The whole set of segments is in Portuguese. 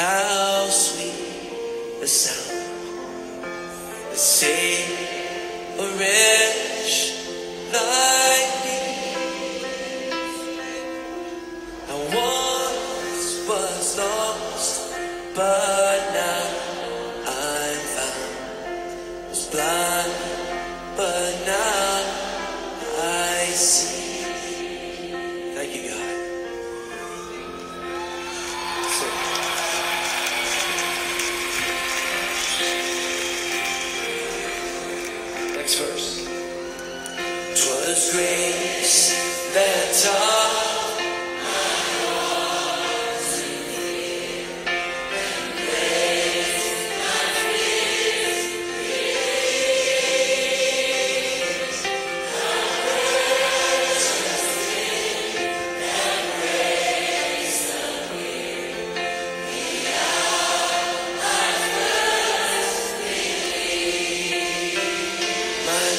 how sweet the sound that saved a wretch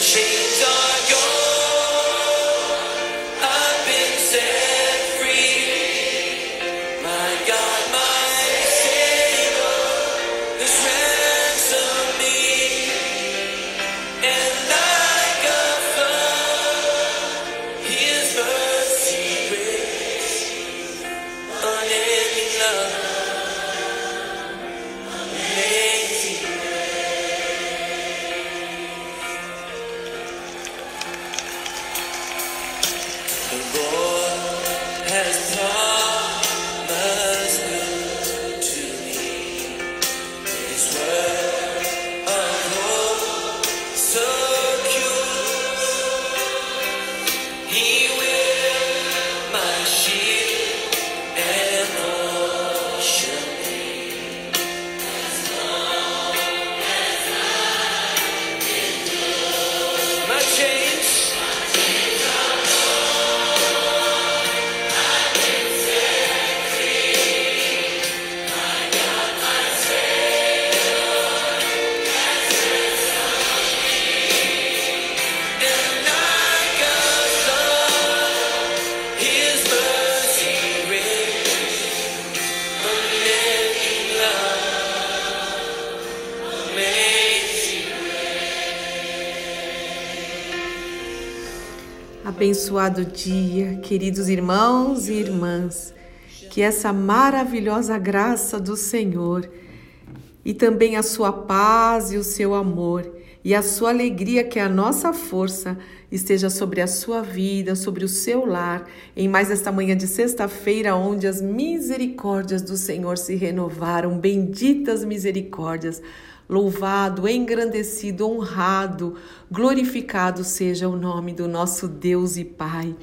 change. This world. Abençoado dia, queridos irmãos e irmãs. Que essa maravilhosa graça do Senhor e também a sua paz e o seu amor e a sua alegria, que é a nossa força, esteja sobre a sua vida, sobre o seu lar, em mais esta manhã de sexta-feira, onde as misericórdias do Senhor se renovaram. Benditas misericórdias. Louvado, engrandecido, honrado, glorificado seja o nome do nosso Deus e Pai.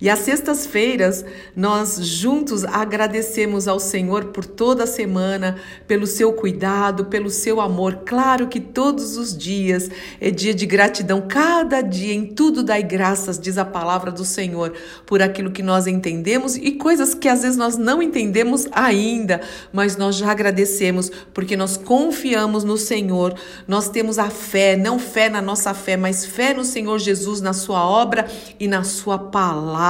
E às sextas-feiras, nós juntos agradecemos ao Senhor por toda a semana, pelo seu cuidado, pelo seu amor. Claro que todos os dias é dia de gratidão, cada dia, em tudo dai graças, diz a palavra do Senhor, por aquilo que nós entendemos e coisas que às vezes nós não entendemos ainda, mas nós já agradecemos porque nós confiamos no Senhor, nós temos a fé, não fé na nossa fé, mas fé no Senhor Jesus, na sua obra e na sua palavra.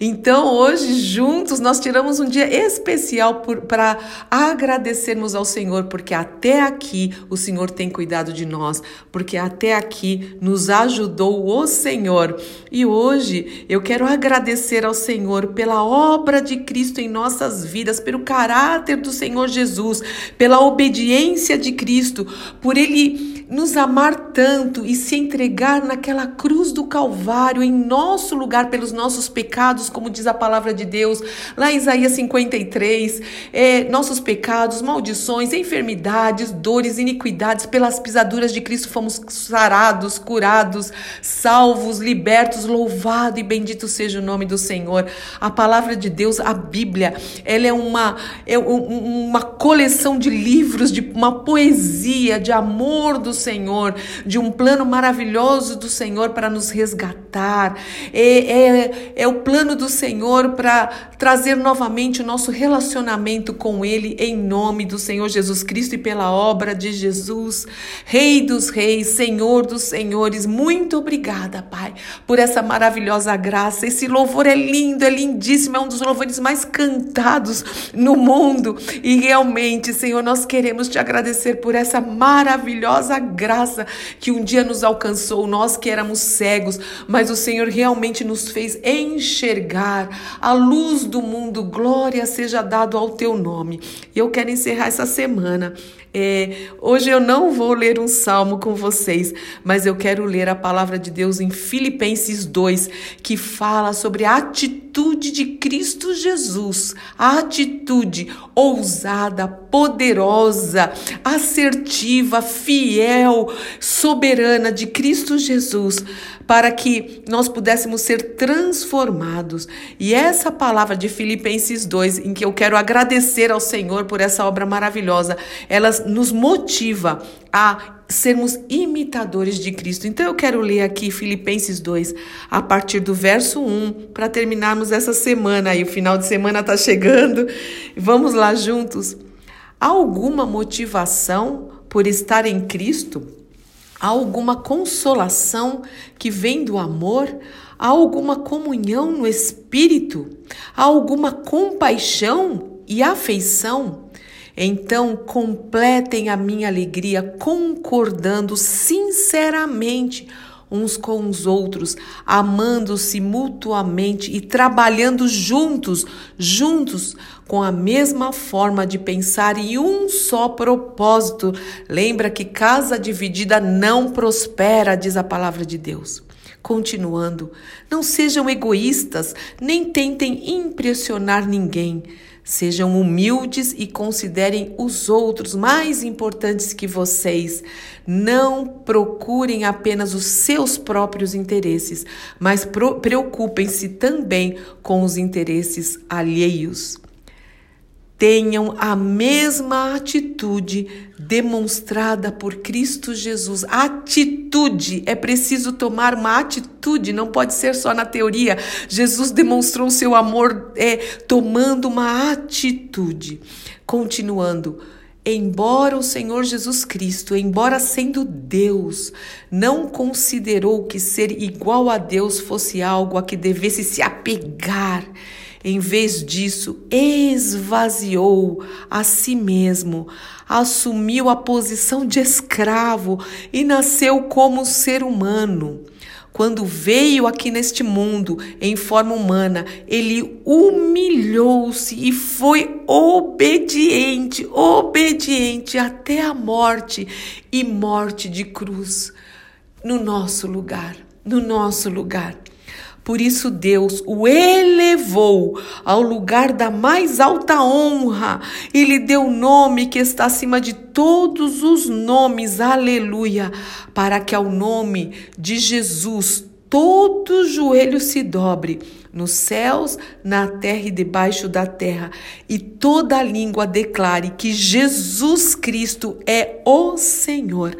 Então, hoje, juntos, nós tiramos um dia especial para agradecermos ao Senhor, porque até aqui o Senhor tem cuidado de nós, porque até aqui nos ajudou o Senhor. E hoje eu quero agradecer ao Senhor pela obra de Cristo em nossas vidas, pelo caráter do Senhor Jesus, pela obediência de Cristo, por Ele nos amar tanto e se entregar naquela cruz do Calvário em nosso lugar pelos nossos pecados, como diz a palavra de Deus, lá em Isaías 53, é, nossos pecados, maldições, enfermidades, dores, iniquidades, pelas pisaduras de Cristo fomos sarados, curados, salvos, libertos, louvado e bendito seja o nome do Senhor. A palavra de Deus, a Bíblia, ela é uma, é uma coleção de livros, de uma poesia de amor do Senhor, de um plano maravilhoso do Senhor para nos resgatar. É, é, é o plano do Senhor para trazer novamente o nosso relacionamento com Ele, em nome do Senhor Jesus Cristo e pela obra de Jesus, Rei dos Reis, Senhor dos Senhores. Muito obrigada, Pai, por essa maravilhosa graça. Esse louvor é lindo, é lindíssimo, é um dos louvores mais cantados no mundo. E realmente, Senhor, nós queremos te agradecer por essa maravilhosa graça que um dia nos alcançou, nós que éramos cegos, mas o Senhor realmente nos fez enxergar a luz do mundo. Glória seja dado ao teu nome. E eu quero encerrar essa semana é, hoje eu não vou ler um salmo com vocês, mas eu quero ler a palavra de Deus em Filipenses 2, que fala sobre a atitude de Cristo Jesus, a atitude ousada, poderosa, assertiva, fiel, soberana de Cristo Jesus para que nós pudéssemos ser transformados. E essa palavra de Filipenses 2, em que eu quero agradecer ao Senhor por essa obra maravilhosa, ela nos motiva a sermos imitadores de Cristo. Então eu quero ler aqui Filipenses 2, a partir do verso 1, para terminarmos essa semana. Aí o final de semana está chegando. Vamos lá juntos. Há alguma motivação por estar em Cristo? Há alguma consolação que vem do amor? Há alguma comunhão no espírito? Há alguma compaixão e afeição? Então completem a minha alegria concordando sinceramente uns com os outros, amando-se mutuamente e trabalhando juntos, juntos, com a mesma forma de pensar e um só propósito. Lembra que casa dividida não prospera, diz a palavra de Deus. Continuando, não sejam egoístas, nem tentem impressionar ninguém. Sejam humildes e considerem os outros mais importantes que vocês. Não procurem apenas os seus próprios interesses, mas preocupem-se também com os interesses alheios tenham a mesma atitude demonstrada por Cristo Jesus. Atitude, é preciso tomar uma atitude, não pode ser só na teoria. Jesus demonstrou seu amor é, tomando uma atitude. Continuando, embora o Senhor Jesus Cristo, embora sendo Deus, não considerou que ser igual a Deus fosse algo a que devesse se apegar em vez disso, esvaziou a si mesmo, assumiu a posição de escravo e nasceu como ser humano. Quando veio aqui neste mundo em forma humana, ele humilhou-se e foi obediente, obediente até a morte e morte de cruz no nosso lugar, no nosso lugar. Por isso Deus o elevou ao lugar da mais alta honra e lhe deu o nome que está acima de todos os nomes. Aleluia! Para que ao nome de Jesus todo joelho se dobre nos céus, na terra e debaixo da terra, e toda língua declare que Jesus Cristo é o Senhor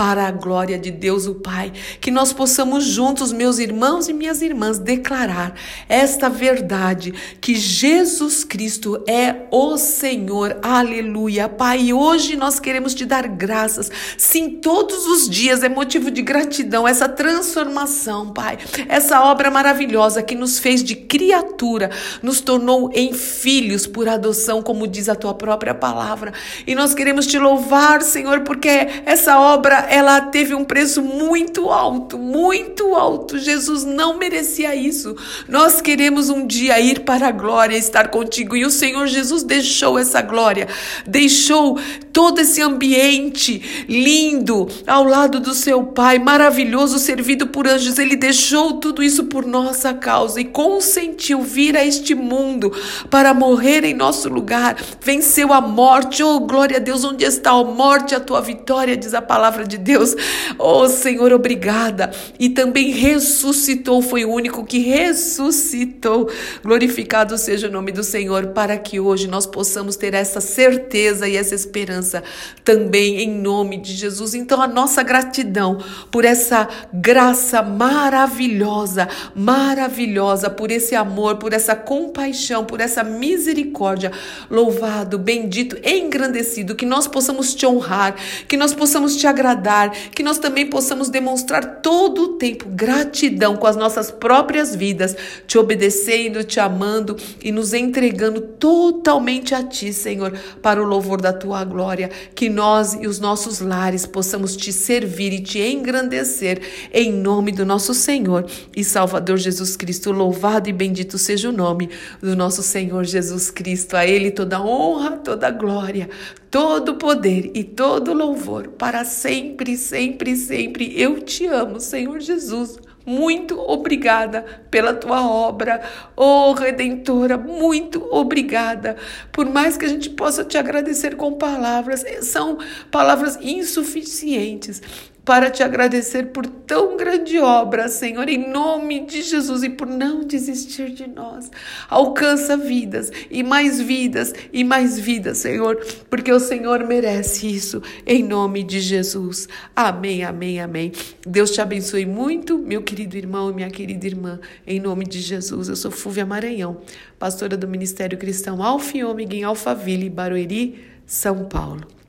para a glória de Deus o Pai. Que nós possamos juntos, meus irmãos e minhas irmãs, declarar esta verdade: que Jesus Cristo é o Senhor. Aleluia. Pai, hoje nós queremos te dar graças. Sim, todos os dias é motivo de gratidão essa transformação, Pai. Essa obra maravilhosa que nos fez de criatura, nos tornou em filhos por adoção, como diz a tua própria palavra. E nós queremos te louvar, Senhor, porque essa obra ela teve um preço muito alto, muito alto. Jesus não merecia isso. Nós queremos um dia ir para a glória, estar contigo. E o Senhor Jesus deixou essa glória, deixou todo esse ambiente lindo ao lado do seu Pai, maravilhoso, servido por anjos. Ele deixou tudo isso por nossa causa e consentiu vir a este mundo para morrer em nosso lugar. Venceu a morte. Oh, glória a Deus, onde está a morte, a tua vitória, diz a palavra de de Deus. Oh, Senhor, obrigada. E também ressuscitou, foi o único que ressuscitou. Glorificado seja o nome do Senhor, para que hoje nós possamos ter essa certeza e essa esperança também em nome de Jesus. Então, a nossa gratidão por essa graça maravilhosa, maravilhosa, por esse amor, por essa compaixão, por essa misericórdia. Louvado, bendito, engrandecido, que nós possamos te honrar, que nós possamos te agradar, que nós também possamos demonstrar todo o tempo gratidão com as nossas próprias vidas, te obedecendo, te amando e nos entregando totalmente a ti, Senhor, para o louvor da tua glória. Que nós e os nossos lares possamos te servir e te engrandecer em nome do nosso Senhor e Salvador Jesus Cristo. Louvado e bendito seja o nome do nosso Senhor Jesus Cristo. A Ele toda honra, toda glória, todo poder e todo louvor para sempre, sempre, sempre. Eu te amo, Senhor Jesus. Muito obrigada pela tua obra, oh Redentora, muito obrigada. Por mais que a gente possa te agradecer com palavras, são palavras insuficientes para te agradecer por tão grande obra, Senhor, em nome de Jesus e por não desistir de nós. Alcança vidas e mais vidas e mais vidas, Senhor, porque o Senhor merece isso, em nome de Jesus. Amém, amém, amém. Deus te abençoe muito, meu querido irmão e minha querida irmã, em nome de Jesus. Eu sou Fúvia Maranhão, pastora do Ministério Cristão Alfa e Ômega em Alphaville, Barueri, São Paulo.